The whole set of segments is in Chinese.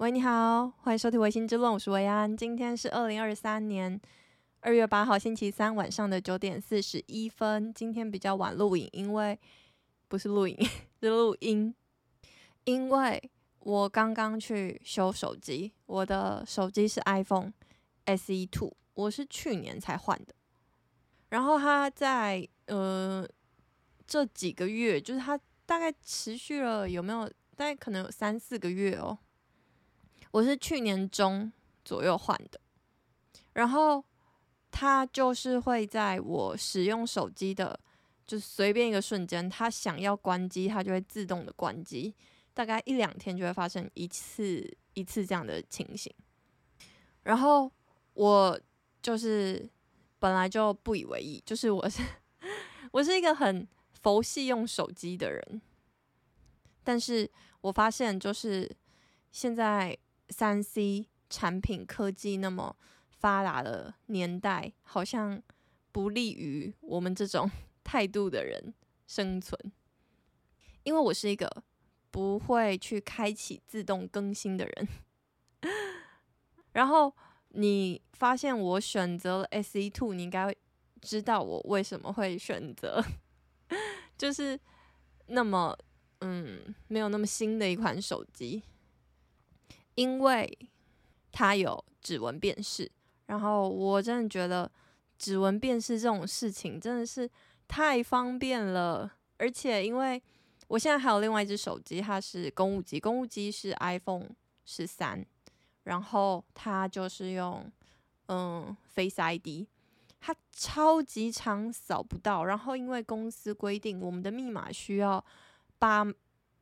喂，你好，欢迎收听《微醺之论》，我是维安。今天是二零二三年二月八号星期三晚上的九点四十一分。今天比较晚录影，因为不是录影，是录音。因为我刚刚去修手机，我的手机是 iPhone SE Two，我是去年才换的。然后它在呃这几个月，就是它大概持续了有没有？大概可能有三四个月哦。我是去年中左右换的，然后它就是会在我使用手机的，就随便一个瞬间，它想要关机，它就会自动的关机，大概一两天就会发生一次一次这样的情形。然后我就是本来就不以为意，就是我是 我是一个很佛系用手机的人，但是我发现就是现在。三 C 产品科技那么发达的年代，好像不利于我们这种态度的人生存。因为我是一个不会去开启自动更新的人。然后你发现我选择了 SE2，你应该知道我为什么会选择，就是那么嗯，没有那么新的一款手机。因为它有指纹辨识，然后我真的觉得指纹辨识这种事情真的是太方便了。而且因为我现在还有另外一只手机，它是公务机，公务机是 iPhone 十三，然后它就是用嗯 Face ID，它超级长扫不到，然后因为公司规定我们的密码需要八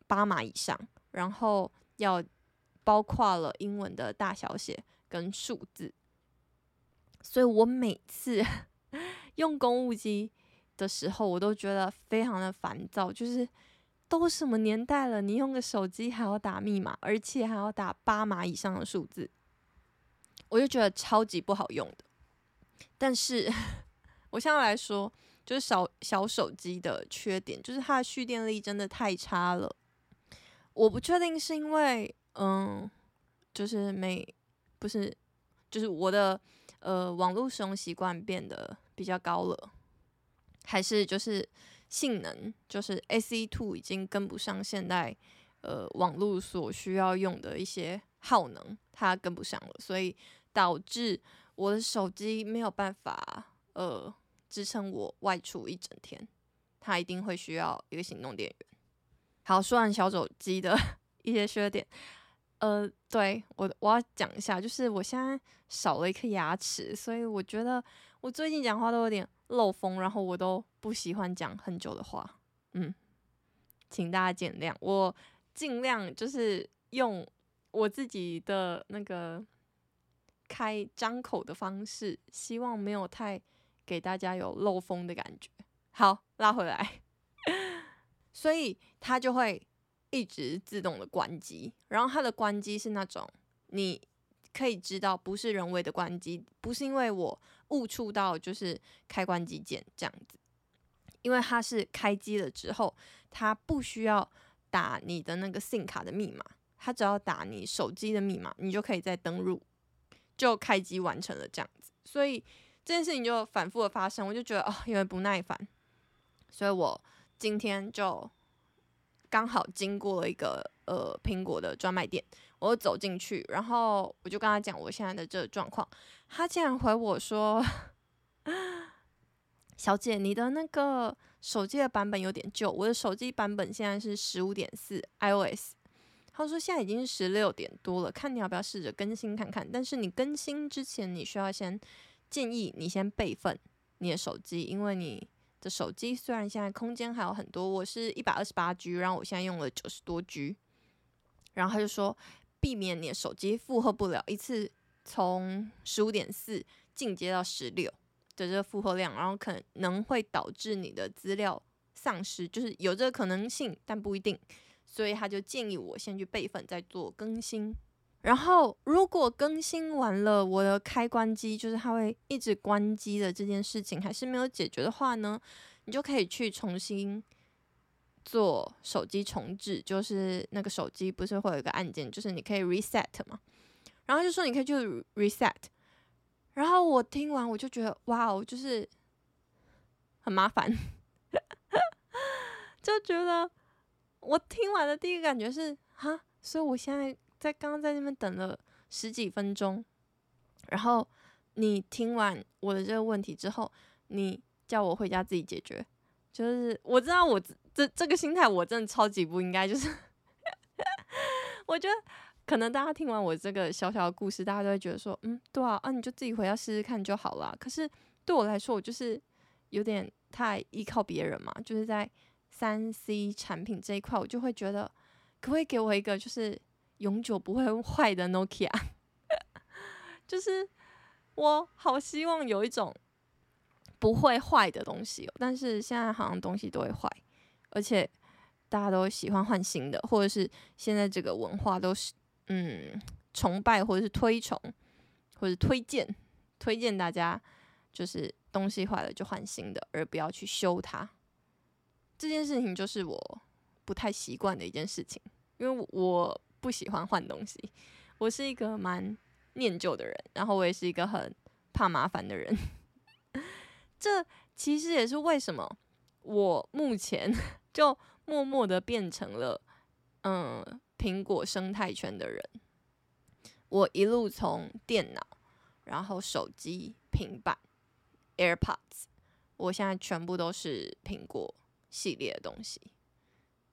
八码以上，然后要。包括了英文的大小写跟数字，所以我每次 用公务机的时候，我都觉得非常的烦躁。就是都什么年代了，你用个手机还要打密码，而且还要打八码以上的数字，我就觉得超级不好用的。但是 我现在来说，就是小小手机的缺点，就是它的蓄电力真的太差了。我不确定是因为。嗯，就是没，不是，就是我的呃网络使用习惯变得比较高了，还是就是性能，就是 SE2 已经跟不上现代呃网络所需要用的一些耗能，它跟不上了，所以导致我的手机没有办法呃支撑我外出一整天，它一定会需要一个行动电源。好，说完小手机的 一些缺点。呃，对，我我要讲一下，就是我现在少了一颗牙齿，所以我觉得我最近讲话都有点漏风，然后我都不喜欢讲很久的话，嗯，请大家见谅，我尽量就是用我自己的那个开张口的方式，希望没有太给大家有漏风的感觉。好，拉回来，所以他就会。一直自动的关机，然后它的关机是那种你可以知道不是人为的关机，不是因为我误触到就是开关机键这样子，因为它是开机了之后，它不需要打你的那个 SIM 卡的密码，它只要打你手机的密码，你就可以再登入，就开机完成了这样子。所以这件事情就反复的发生，我就觉得哦，有点不耐烦，所以我今天就。刚好经过了一个呃苹果的专卖店，我走进去，然后我就跟他讲我现在的这个状况，他竟然回我说：“ 小姐，你的那个手机的版本有点旧，我的手机版本现在是十五点四 iOS，他说现在已经是十六点多了，看你要不要试着更新看看，但是你更新之前，你需要先建议你先备份你的手机，因为你。”的手机虽然现在空间还有很多，我是一百二十八 G，然后我现在用了九十多 G，然后他就说，避免你的手机负荷不了一次从十五点四进阶到十六的这个负荷量，然后可能会导致你的资料丧失，就是有这个可能性，但不一定，所以他就建议我先去备份再做更新。然后，如果更新完了，我的开关机就是它会一直关机的这件事情还是没有解决的话呢，你就可以去重新做手机重置，就是那个手机不是会有一个按键，就是你可以 reset 嘛，然后就说你可以去 reset，然后我听完我就觉得哇哦，就是很麻烦，就觉得我听完的第一个感觉是哈，所以我现在在刚刚在那边等了十几分钟，然后你听完我的这个问题之后，你叫我回家自己解决。就是我知道我这这个心态我真的超级不应该，就是 我觉得可能大家听完我这个小小的故事，大家都会觉得说，嗯，对啊，啊你就自己回家试试看就好了。可是对我来说，我就是有点太依靠别人嘛，就是在三 C 产品这一块，我就会觉得可不可以给我一个就是永久不会 坏的 Nokia？就是我好希望有一种。不会坏的东西哦，但是现在好像东西都会坏，而且大家都喜欢换新的，或者是现在这个文化都是嗯崇拜或者是推崇或者推荐推荐大家就是东西坏了就换新的，而不要去修它。这件事情就是我不太习惯的一件事情，因为我不喜欢换东西，我是一个蛮念旧的人，然后我也是一个很怕麻烦的人。这其实也是为什么我目前 就默默的变成了嗯苹果生态圈的人。我一路从电脑，然后手机、平板、AirPods，我现在全部都是苹果系列的东西。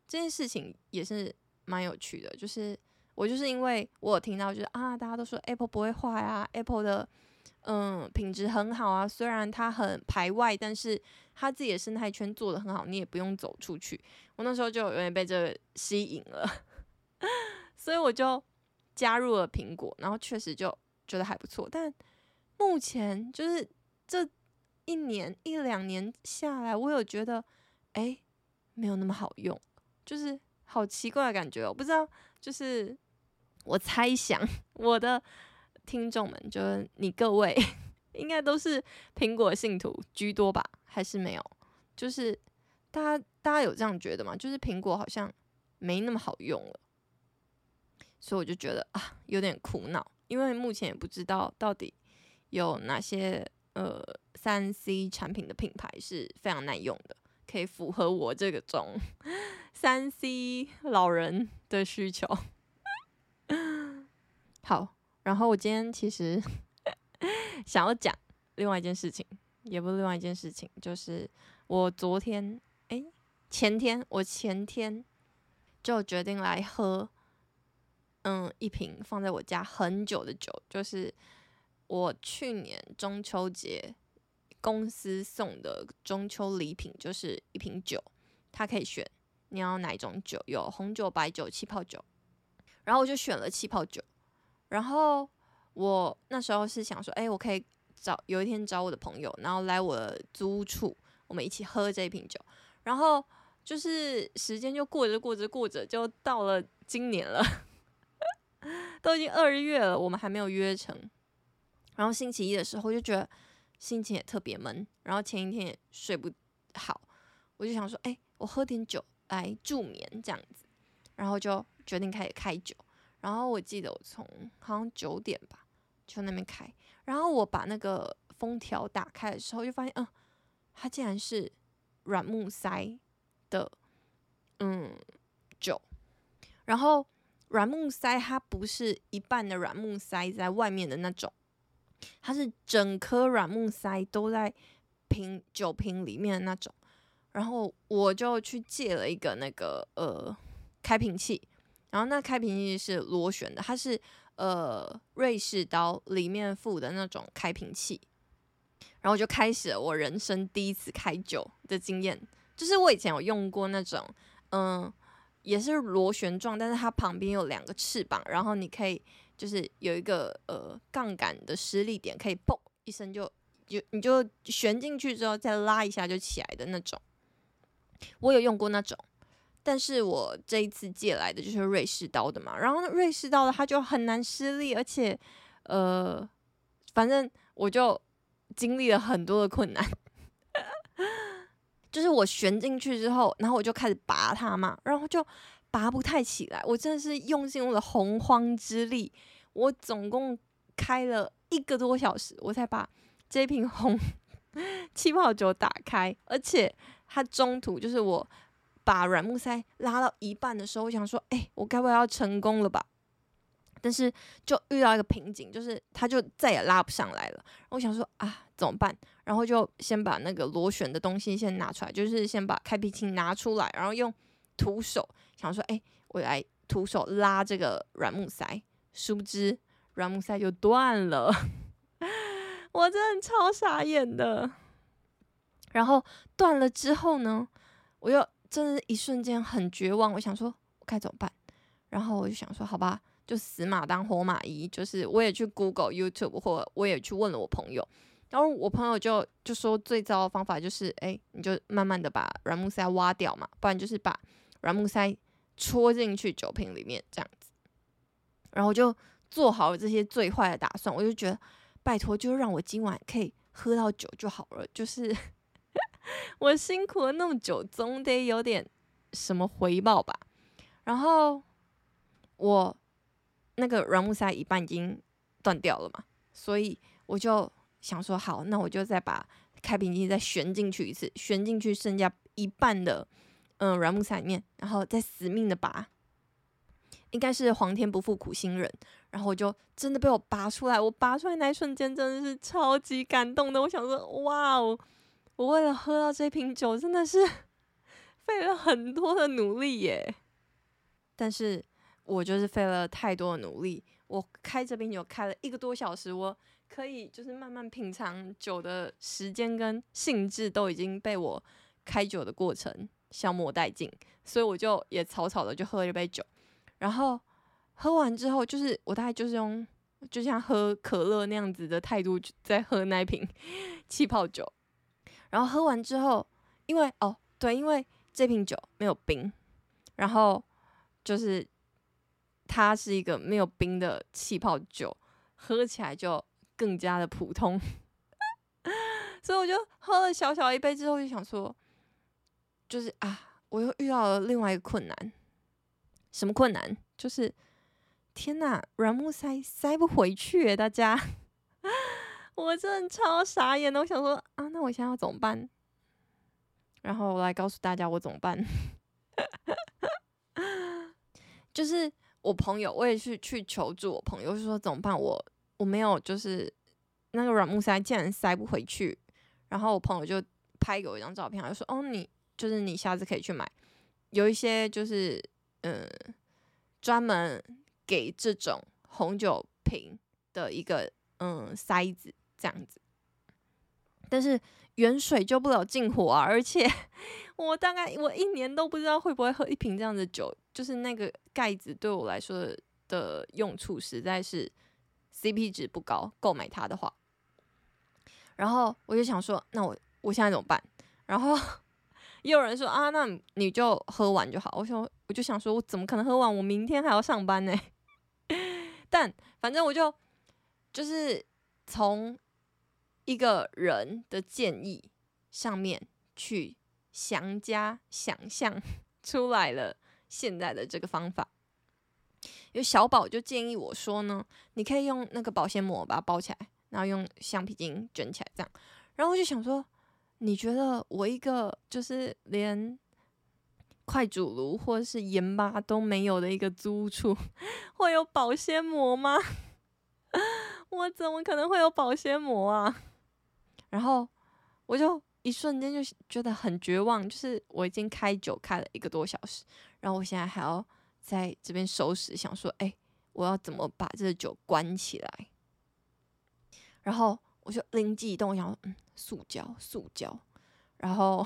这件事情也是蛮有趣的，就是我就是因为我有听到，就是啊，大家都说 Apple 不会坏啊，Apple 的。嗯，品质很好啊，虽然它很排外，但是它自己的生态圈做的很好，你也不用走出去。我那时候就有点被这个吸引了，所以我就加入了苹果，然后确实就觉得还不错。但目前就是这一年一两年下来，我有觉得，哎，没有那么好用，就是好奇怪的感觉。我不知道，就是我猜想 我的。听众们，就是你各位，应该都是苹果信徒居多吧？还是没有？就是大家，大家有这样觉得吗？就是苹果好像没那么好用了，所以我就觉得啊，有点苦恼，因为目前也不知道到底有哪些呃三 C 产品的品牌是非常耐用的，可以符合我这个种三 C 老人的需求。好。然后我今天其实 想要讲另外一件事情，也不是另外一件事情，就是我昨天哎前天我前天就决定来喝，嗯，一瓶放在我家很久的酒，就是我去年中秋节公司送的中秋礼品，就是一瓶酒，它可以选你要哪一种酒，有红酒、白酒、气泡酒，然后我就选了气泡酒。然后我那时候是想说，哎，我可以找有一天找我的朋友，然后来我的租屋处，我们一起喝这一瓶酒。然后就是时间就过着过着过着，就到了今年了，都已经二月了，我们还没有约成。然后星期一的时候就觉得心情也特别闷，然后前一天也睡不好，我就想说，哎，我喝点酒来助眠这样子，然后就决定开始开酒。然后我记得我从好像九点吧，就那边开。然后我把那个封条打开的时候，就发现，嗯，它竟然是软木塞的，嗯，酒。然后软木塞它不是一半的软木塞在外面的那种，它是整颗软木塞都在瓶酒瓶里面的那种。然后我就去借了一个那个呃开瓶器。然后那开瓶器是螺旋的，它是呃瑞士刀里面附的那种开瓶器，然后就开始了我人生第一次开酒的经验。就是我以前有用过那种，嗯、也是螺旋状，但是它旁边有两个翅膀，然后你可以就是有一个呃杠杆的施力点，可以嘣一声就就你就旋进去之后再拉一下就起来的那种。我有用过那种。但是我这一次借来的就是瑞士刀的嘛，然后瑞士刀的它就很难施力，而且，呃，反正我就经历了很多的困难，就是我旋进去之后，然后我就开始拔它嘛，然后就拔不太起来。我真的是用尽我的洪荒之力，我总共开了一个多小时，我才把这瓶红 气泡酒打开。而且他中途就是我把软木塞拉到一半的时候，我想说，哎，我该不会要成功了吧？但是就遇到一个瓶颈，就是它就再也拉不上来了。我想说啊，怎么办？然后就先把那个螺旋的东西先拿出来，就是先把开瓶器拿出来，然后用徒手想说，哎，我来徒手拉这个软木塞，殊不知软木塞就断了。我真的超傻眼的。然后断了之后呢，我又真的是一瞬间很绝望。我想说，我该怎么办？然后我就想说，好吧。就死马当活马医，就是我也去 Google、YouTube，或我也去问了我朋友，然后我朋友就就说最糟的方法就是，哎，你就慢慢的把软木塞挖掉嘛，不然就是把软木塞戳进去酒瓶里面这样子。然后我就做好了这些最坏的打算，我就觉得拜托，就让我今晚可以喝到酒就好了，就是我辛苦了那么久，总得有点什么回报吧。然后我。那个软木塞一半已经断掉了嘛，所以我就想说，好，那我就再把开瓶器再旋进去一次，旋进去剩下一半的嗯软木塞里面，然后再死命的拔，应该是皇天不负苦心人，然后我就真的被我拔出来，我拔出来那一瞬间真的是超级感动的，我想说，哇哦，我为了喝到这瓶酒真的是 费了很多的努力耶，但是。我就是费了太多的努力，我开这瓶酒开了一个多小时，我可以就是慢慢品尝酒的时间跟兴致都已经被我开酒的过程消磨殆尽，所以我就也草草的就喝了一杯酒，然后喝完之后，就是我大概就是用就像喝可乐那样子的态度在喝那瓶 气泡酒，然后喝完之后，因为哦对，因为这瓶酒没有冰，然后就是。它是一个没有冰的气泡酒，喝起来就更加的普通，所以我就喝了小小一杯之后，就想说，就是啊，我又遇到了另外一个困难，什么困难？就是天呐，软木塞塞不回去，大家，我真的超傻眼的，我想说啊，那我现在要怎么办？然后我来告诉大家我怎么办，就是。我朋友，我也是去求助我朋友，就说怎么办？我我没有，就是那个软木塞竟然塞不回去。然后我朋友就拍给我一张照片，他就说：“哦，你就是你下次可以去买，有一些就是嗯，专门给这种红酒瓶的一个嗯塞子这样子。但是远水救不了近火啊，而且 我大概我一年都不知道会不会喝一瓶这样的酒。”就是那个盖子对我来说的用处实在是 CP 值不高，购买它的话，然后我就想说，那我我现在怎么办？然后 也有人说啊，那你就喝完就好。我想，我就想说，我怎么可能喝完？我明天还要上班呢。但反正我就就是从一个人的建议上面去详加想象 出来了。现在的这个方法，有小宝就建议我说呢，你可以用那个保鲜膜把它包起来，然后用橡皮筋卷起来，这样。然后我就想说，你觉得我一个就是连快煮炉或者是盐巴都没有的一个租处，会有保鲜膜吗？我怎么可能会有保鲜膜啊？然后我就。一瞬间就觉得很绝望，就是我已经开酒开了一个多小时，然后我现在还要在这边收拾，想说，哎，我要怎么把这个酒关起来？然后我就灵机一动，我想，嗯，塑胶，塑胶。然后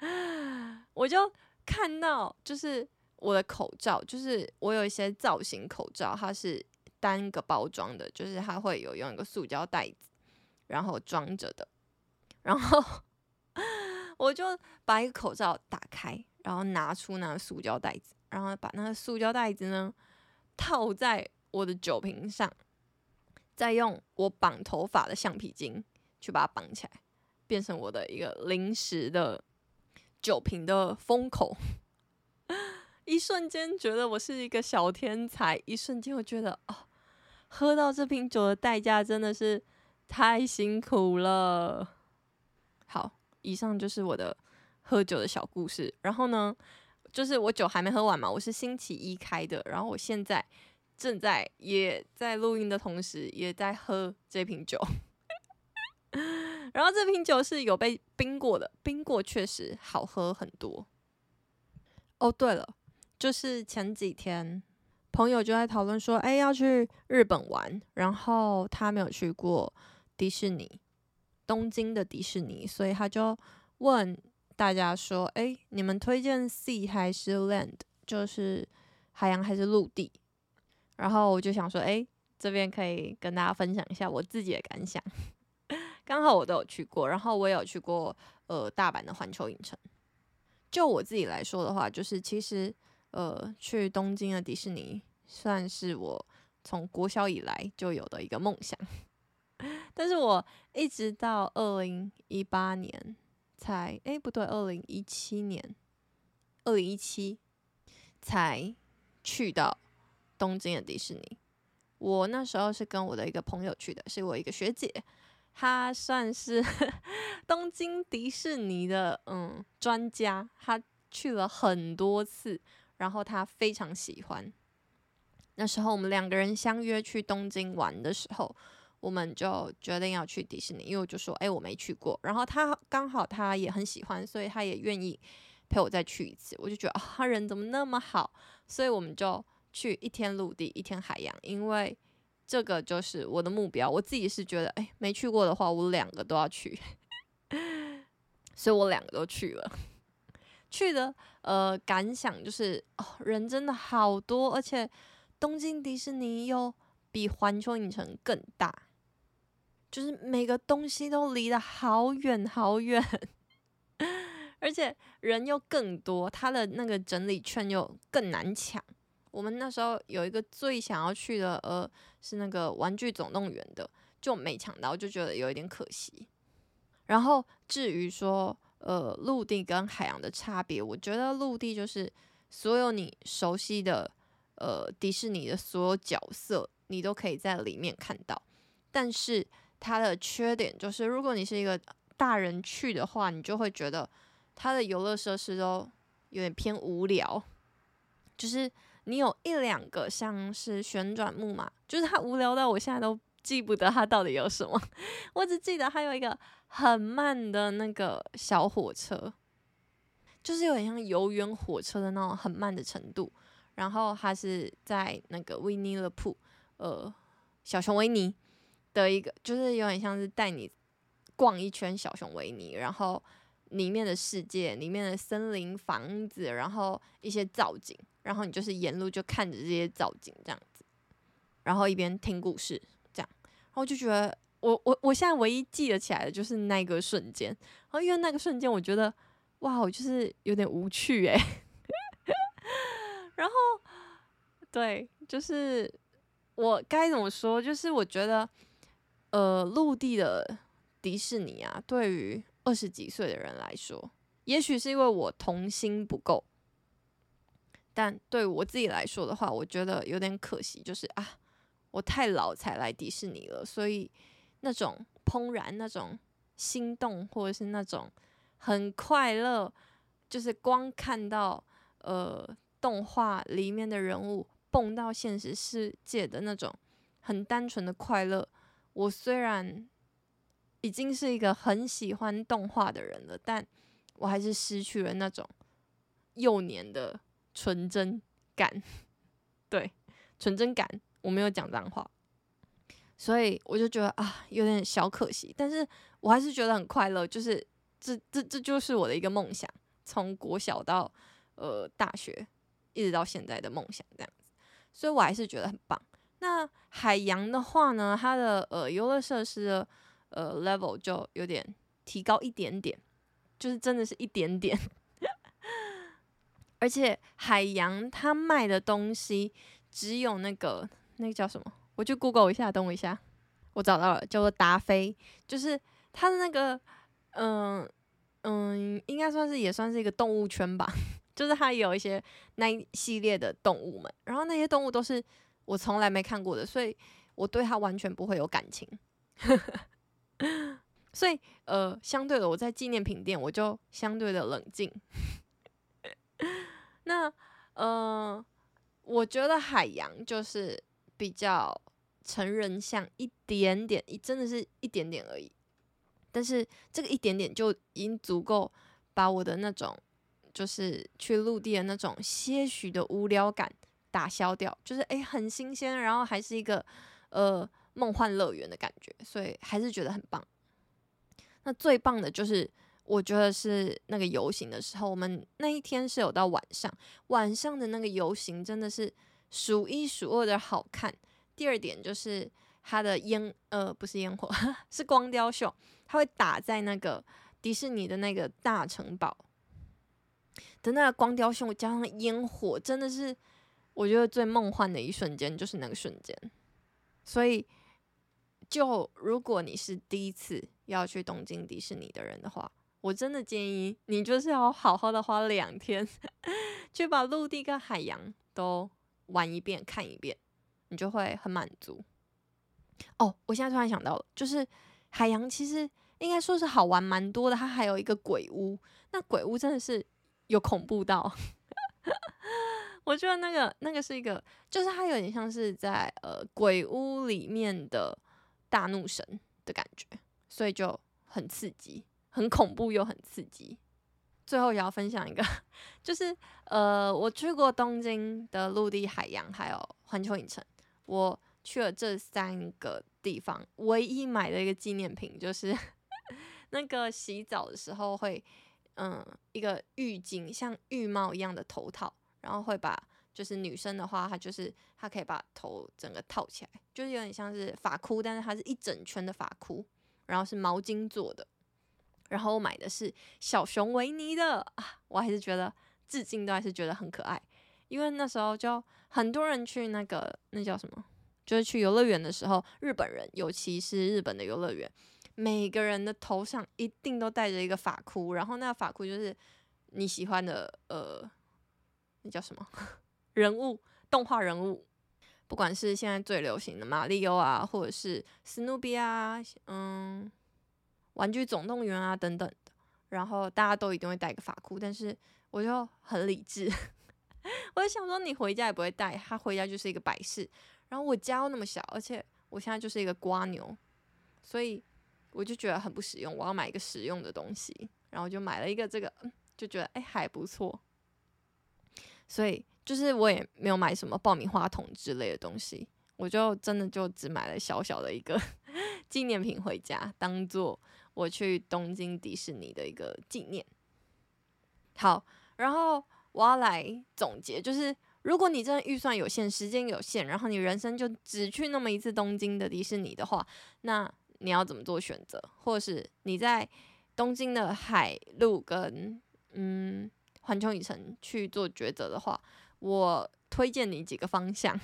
我就看到，就是我的口罩，就是我有一些造型口罩，它是单个包装的，就是它会有用一个塑胶袋子，然后装着的。然后 我就把一个口罩打开，然后拿出那个塑胶袋子，然后把那个塑胶袋子呢套在我的酒瓶上，再用我绑头发的橡皮筋去把它绑起来，变成我的一个临时的酒瓶的封口，一瞬间觉得我是一个小天才，一瞬间我觉得哦，喝到这瓶酒的代价真的是太辛苦了。好，以上就是我的喝酒的小故事。然后呢，就是我酒还没喝完嘛，我是星期一开的，然后我现在正在也在录音的同时，也在喝这瓶酒。然后这瓶酒是有被冰过的，冰过确实好喝很多。哦，对了，就是前几天朋友就在讨论说，哎，要去日本玩，然后他没有去过迪士尼，东京的迪士尼，所以他就问大家说，哎，你们推荐 Sea 还是 Land，就是海洋还是陆地？然后我就想说，哎，这边可以跟大家分享一下我自己的感想。刚好我都有去过，然后我也有去过呃大阪的环球影城。就我自己来说的话，就是其实呃去东京的迪士尼算是我从国小以来就有的一个梦想，但是我一直到二零一八年才，诶不对，二零一七年，二零一七才去到东京的迪士尼。我那时候是跟我的一个朋友去的，是我一个学姐。她算是 东京迪士尼的嗯专家，她去了很多次，然后她非常喜欢。那时候我们两个人相约去东京玩的时候，我们就决定要去迪士尼，因为我就说，哎，我没去过，然后他刚好他也很喜欢，所以他也愿意陪我再去一次。我就觉得啊，他人怎么那么好，所以我们就去一天陆地，一天海洋，因为。这个就是我的目标，我自己是觉得，哎，没去过的话，我两个都要去，所以我两个都去了。去的呃感想就是，哦，人真的好多，而且东京迪士尼又比环球影城更大，就是每个东西都离得好远好远，而且人又更多，他的那个整理券又更难抢。我们那时候有一个最想要去的，呃，是那个玩具总动员的，就没抢到，就觉得有一点可惜。然后至于说，呃，陆地跟海洋的差别，我觉得陆地就是所有你熟悉的，呃，迪士尼的所有角色，你都可以在里面看到。但是它的缺点就是，如果你是一个大人去的话，你就会觉得它的游乐设施都有点偏无聊，就是。你有一两个像是旋转木马，就是它无聊到我现在都记不得它到底有什么，我只记得还有一个很慢的那个小火车，就是有点像游园火车的那种很慢的程度。然后它是在那个维尼乐铺，呃，小熊维尼的一个，就是有点像是带你逛一圈小熊维尼，然后里面的世界、里面的森林、房子，然后一些造景。然后你就是沿路就看着这些造景这样子，然后一边听故事这样，然后就觉得我我我现在唯一记得起来的就是那个瞬间，然后因为那个瞬间我觉得哇，我就是有点无趣诶。然后对，就是我该怎么说？就是我觉得呃，陆地的迪士尼啊，对于二十几岁的人来说，也许是因为我童心不够。但对我自己来说的话，我觉得有点可惜，就是啊，我太老才来迪士尼了，所以那种怦然、那种心动，或者是那种很快乐，就是光看到呃动画里面的人物蹦到现实世界的那种很单纯的快乐。我虽然已经是一个很喜欢动画的人了，但我还是失去了那种幼年的。纯真感，对，纯真感，我没有讲脏话，所以我就觉得啊，有点小可惜，但是我还是觉得很快乐，就是这这这就是我的一个梦想，从国小到呃大学，一直到现在的梦想这样子，所以我还是觉得很棒。那海洋的话呢，它的呃游乐设施的呃 level 就有点提高一点点，就是真的是一点点。而且海洋它卖的东西只有那个那个叫什么？我去 Google 一下，等我一下，我找到了，叫做达菲，就是它的那个嗯嗯、嗯，应该算是也算是一个动物圈吧。就是它有一些那一系列的动物们，然后那些动物都是我从来没看过的，所以我对他完全不会有感情。所以呃，相对的，我在纪念品店我就相对的冷静。那呃，我觉得海洋就是比较成人向一点点，一真的是一点点而已。但是这个一点点就已经足够把我的那种。就是去陆地的那种些许的无聊感打消掉，就是诶，很新鲜，然后还是一个呃梦幻乐园的感觉，所以还是觉得很棒。那最棒的就是我觉得是那个游行的时候，我们那一天是有到晚上，晚上的那个游行真的是数一数二的好看。第二点就是它的烟呃不是烟火，是光雕秀，它会打在那个迪士尼的那个大城堡。的那个光雕秀加上烟火，真的是我觉得最梦幻的一瞬间，就是那个瞬间。所以，就如果你是第一次要去东京迪士尼的人的话，我真的建议你就是要好好的花两天，去把陆地跟海洋都玩一遍、看一遍，你就会很满足。哦，我现在突然想到了，就是海洋其实应该说是好玩蛮多的，它还有一个鬼屋，那鬼屋真的是。有恐怖到，我觉得那个那个是一个，就是它有点像是在呃鬼屋里面的大怒神的感觉，所以就很刺激，很恐怖又很刺激。最后也要分享一个，就是呃我去过东京的陆地、海洋，还有环球影城，我去了这三个地方，唯一买的一个纪念品就是 那个洗澡的时候会。嗯，一个浴巾像浴帽一样的头套，然后会把就是女生的话，她就是她可以把头整个套起来，就是有点像是发箍，但是它是一整圈的发箍，然后是毛巾做的。然后我买的是小熊维尼的啊，我还是觉得至今都还是觉得很可爱，因为那时候就很多人去那个那叫什么，就是去游乐园的时候，日本人尤其是日本的游乐园。每个人的头上一定都戴着一个发箍，然后那个发箍就是你喜欢的呃，叫什么 人物？动画人物，不管是现在最流行的马里奥啊，或者是史努比啊，嗯，玩具总动员啊等等的，然后大家都一定会带个发箍，但是我就很理智，我就想说你回家也不会带，他回家就是一个摆饰，然后我家又那么小，而且我现在就是一个瓜牛，所以。我就觉得很不实用，我要买一个实用的东西，然后就买了一个这个，就觉得哎还不错，所以就是我也没有买什么爆米花筒之类的东西，我就真的就只买了小小的一个 纪念品回家，当做我去东京迪士尼的一个纪念。好，然后我要来总结，就是如果你真的预算有限、时间有限，然后你人生就只去那么一次东京的迪士尼的话，那你要怎么做选择，或是你在东京的海陆跟嗯环球影城去做抉择的话，我推荐你几个方向。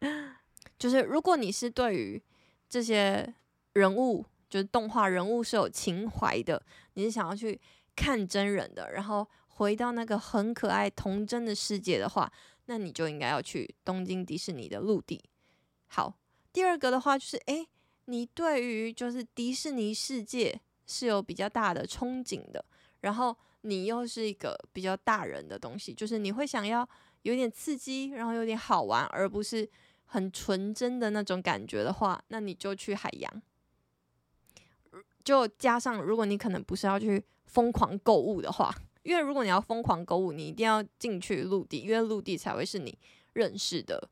就是如果你是对于这些人物，就是动画人物是有情怀的，你是想要去看真人的，然后回到那个很可爱童真的世界的话，那你就应该要去东京迪士尼的陆地。好，第二个的话就是诶。你对于就是迪士尼世界是有比较大的憧憬的，然后你又是一个比较大人的东西，就是你会想要有点刺激，然后有点好玩，而不是很纯真的那种感觉的话，那你就去海洋。就加上如果你可能不是要去疯狂购物的话，因为如果你要疯狂购物，你一定要进去陆地，因为陆地才会是你认识的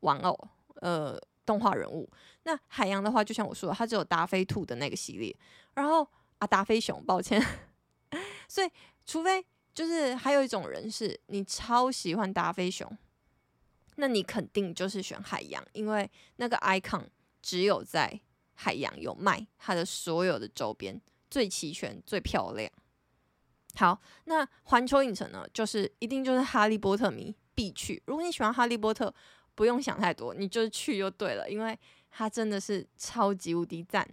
玩偶，呃。动画人物，那海洋的话，就像我说的，它只有达菲兔的那个系列，然后啊，达菲熊，抱歉，所以除非就是还有一种人是你超喜欢达菲熊，那你肯定就是选海洋，因为那个 icon 只有在海洋有卖，它的所有的周边最齐全、最漂亮。好，那环球影城呢，就是一定就是哈利波特迷必去，如果你喜欢哈利波特。不用想太多，你就是去就对了，因为它真的是超级无敌赞。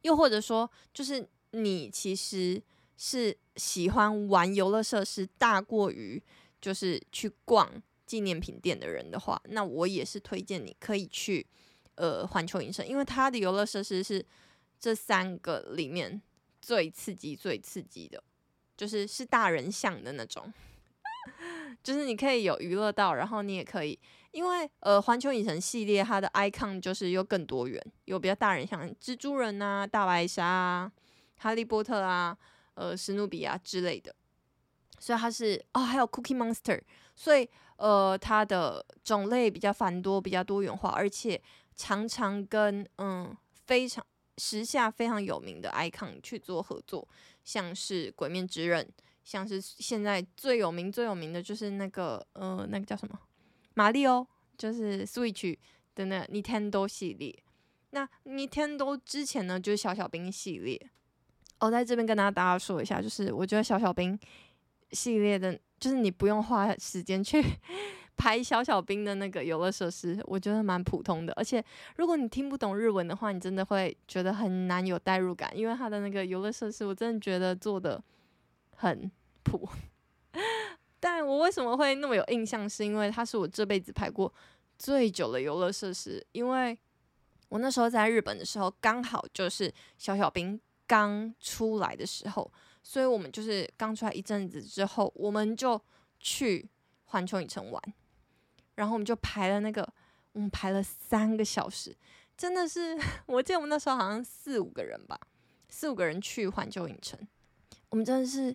又或者说，就是你其实是喜欢玩游乐设施大过于就是去逛纪念品店的人的话，那我也是推荐你可以去呃环球影城，因为它的游乐设施是这三个里面最刺激、最刺激的，就是是大人向的那种，就是你可以有娱乐到，然后你也可以，因为呃环球影城系列它的 icon 就是又更多元，有比较大人像，蜘蛛人啊、大白鲨啊、哈利波特啊。呃，史努比啊之类的，所以它是哦，还有 Cookie Monster，所以呃，它的种类比较繁多，比较多元化，而且常常跟嗯非常时下非常有名的 icon 去做合作，像是鬼面之刃，像是现在最有名最有名的就是那个呃那个叫什么？马里奥，就是 Switch 的那 Nintendo 系列，那 Nintendo 之前呢就是小小兵系列。我、在这边跟大家大家说一下，就是我觉得小小兵系列的，就是你不用花时间去 排小小兵的那个游乐设施，我觉得蛮普通的。而且如果你听不懂日文的话，你真的会觉得很难有代入感，因为它的那个游乐设施，我真的觉得做的很普。但我为什么会那么有印象，是因为它是我这辈子排过最久的游乐设施，因为我那时候在日本的时候，刚好就是小小兵。刚出来的时候，所以我们就是刚出来一阵子之后，我们就去环球影城玩，然后我们就排了那个，我们排了三个小时，真的是，我记得我们那时候好像四五个人吧，四五个人去环球影城，我们真的是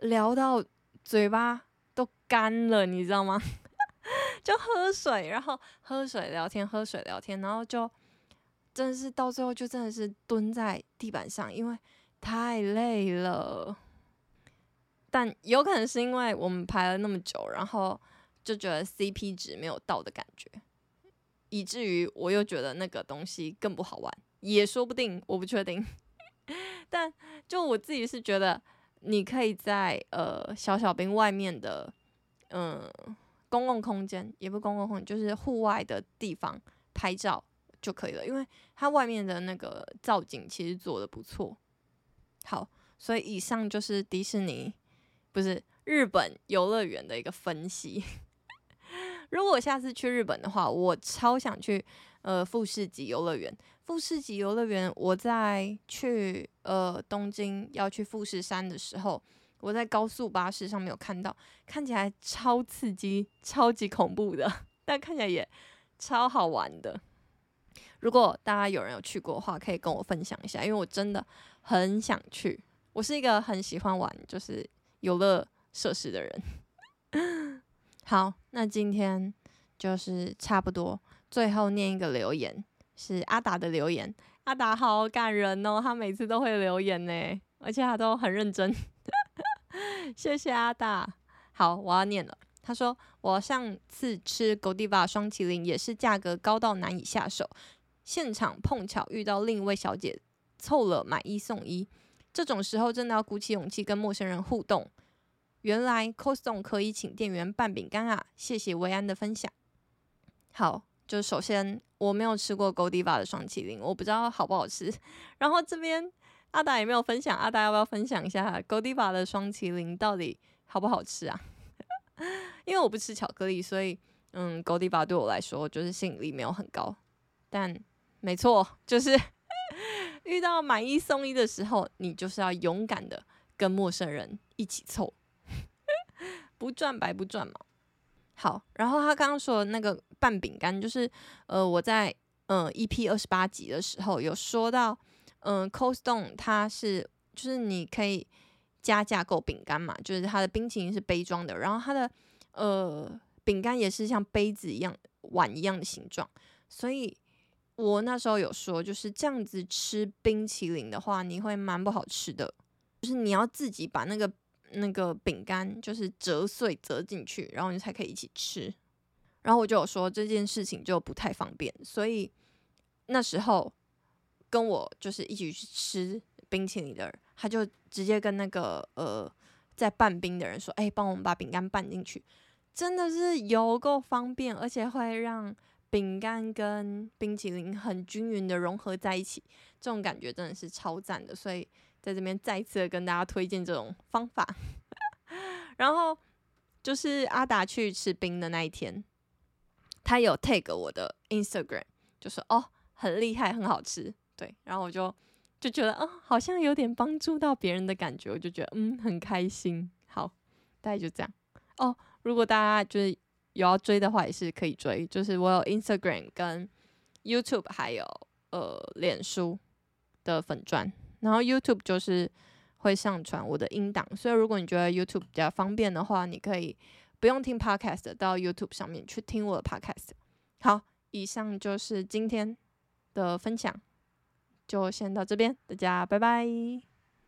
聊到嘴巴都干了，你知道吗？就喝水，然后喝水聊天，喝水聊天，然后就。真的是到最后就真的是蹲在地板上，因为太累了。但有可能是因为我们排了那么久，然后就觉得 CP 值没有到的感觉，以至于我又觉得那个东西更不好玩，也说不定，我不确定。但就我自己是觉得，你可以在呃小小兵外面的嗯、公共空间，也不公共空间，就是户外的地方拍照。就可以了，因为它外面的那个造景其实做的不错。好，所以以上就是迪士尼，不是日本游乐园的一个分析。如果下次去日本的话，我超想去呃富士急游乐园。富士急游乐园，我在去呃东京要去富士山的时候，我在高速巴士上面有看到，看起来超刺激、超级恐怖的，但看起来也超好玩的。如果大家有人有去过的话，可以跟我分享一下，因为我真的很想去。我是一个很喜欢玩就是游乐设施的人。好，那今天就是差不多，最后念一个留言，是阿达的留言。阿达好感人哦，他每次都会留言呢，而且他都很认真。谢谢阿达。好，我要念了。他说：“我上次吃 Godiva 霜淇淋也是价格高到难以下手。”现场碰巧遇到另一位小姐，凑了买一送一。这种时候真的要鼓起勇气跟陌生人互动。原来 Costco 可以请店员拌饼干啊！谢谢维安的分享。好，就首先我没有吃过 Goldiva 的双淇淋，我不知道好不好吃。然后这边阿达也没有分享，阿达要不要分享一下 Goldiva 的双淇淋到底好不好吃啊？因为我不吃巧克力，所以嗯，Goldiva 对我来说就是吸引力没有很高，但。没错，就是 遇到买一送一的时候，你就是要勇敢的跟陌生人一起凑，不赚白不赚嘛。好，然后他刚刚说的那个拌饼干，就是呃，我在嗯、呃、EP 二十八集的时候有说到，嗯、，Cold Stone 它是就是你可以加价购饼干嘛，就是它的冰淇淋是杯装的，然后它的呃饼干也是像杯子一样碗一样的形状，所以。我那时候有说，就是这样子吃冰淇淋的话，你会蛮不好吃的。就是你要自己把那个那个饼干就是折碎折进去，然后你才可以一起吃。然后我就有说这件事情就不太方便，所以那时候跟我就是一起去吃冰淇淋的人，他就直接跟那个呃在拌冰的人说：“哎，帮我们把饼干拌进去。”真的是有够方便，而且会让。饼干跟冰淇淋很均匀的融合在一起，这种感觉真的是超赞的。所以在这边再次的跟大家推荐这种方法。然后就是阿达去吃冰的那一天，他有 tag 我的 Instagram，就说哦，很厉害，很好吃。对，然后我就就觉得，嗯，好像有点帮助到别人的感觉，我就觉得，嗯，很开心。好，大概就这样。哦，如果大家就是有要追的话，也是可以追。就是我有 Instagram 跟 YouTube，还有呃脸书的粉专。然后 YouTube 就是会上传我的音档，所以如果你觉得 YouTube 比较方便的话，你可以不用听 Podcast，到 YouTube 上面去听我的 Podcast。好，以上就是今天的分享。就先到这边，大家拜拜。